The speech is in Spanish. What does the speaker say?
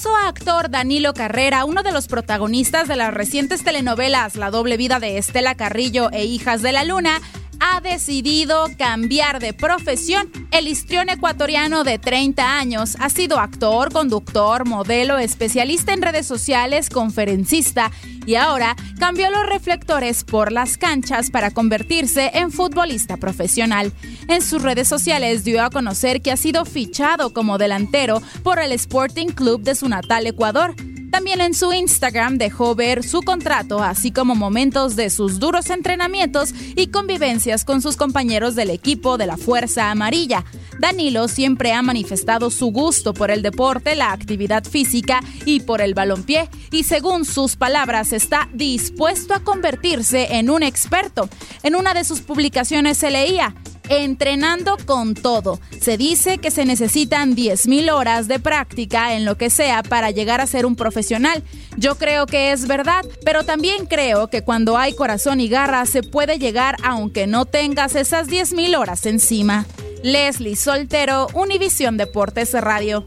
Famoso actor Danilo Carrera, uno de los protagonistas de las recientes telenovelas La doble vida de Estela Carrillo e Hijas de la Luna, ha decidido cambiar de profesión. El histrión ecuatoriano de 30 años ha sido actor, conductor, modelo, especialista en redes sociales, conferencista y ahora cambió los reflectores por las canchas para convertirse en futbolista profesional. En sus redes sociales dio a conocer que ha sido fichado como delantero por el Sporting Club de su natal Ecuador. También en su Instagram dejó ver su contrato, así como momentos de sus duros entrenamientos y convivencias con sus compañeros del equipo de la Fuerza Amarilla. Danilo siempre ha manifestado su gusto por el deporte, la actividad física y por el balompié, y según sus palabras está dispuesto a convertirse en un experto. En una de sus publicaciones se leía, entrenando con todo. Se dice que se necesitan 10.000 horas de práctica en lo que sea para llegar a ser un profesional. Yo creo que es verdad, pero también creo que cuando hay corazón y garra se puede llegar aunque no tengas esas 10.000 horas encima. Leslie Soltero, Univisión Deportes Radio.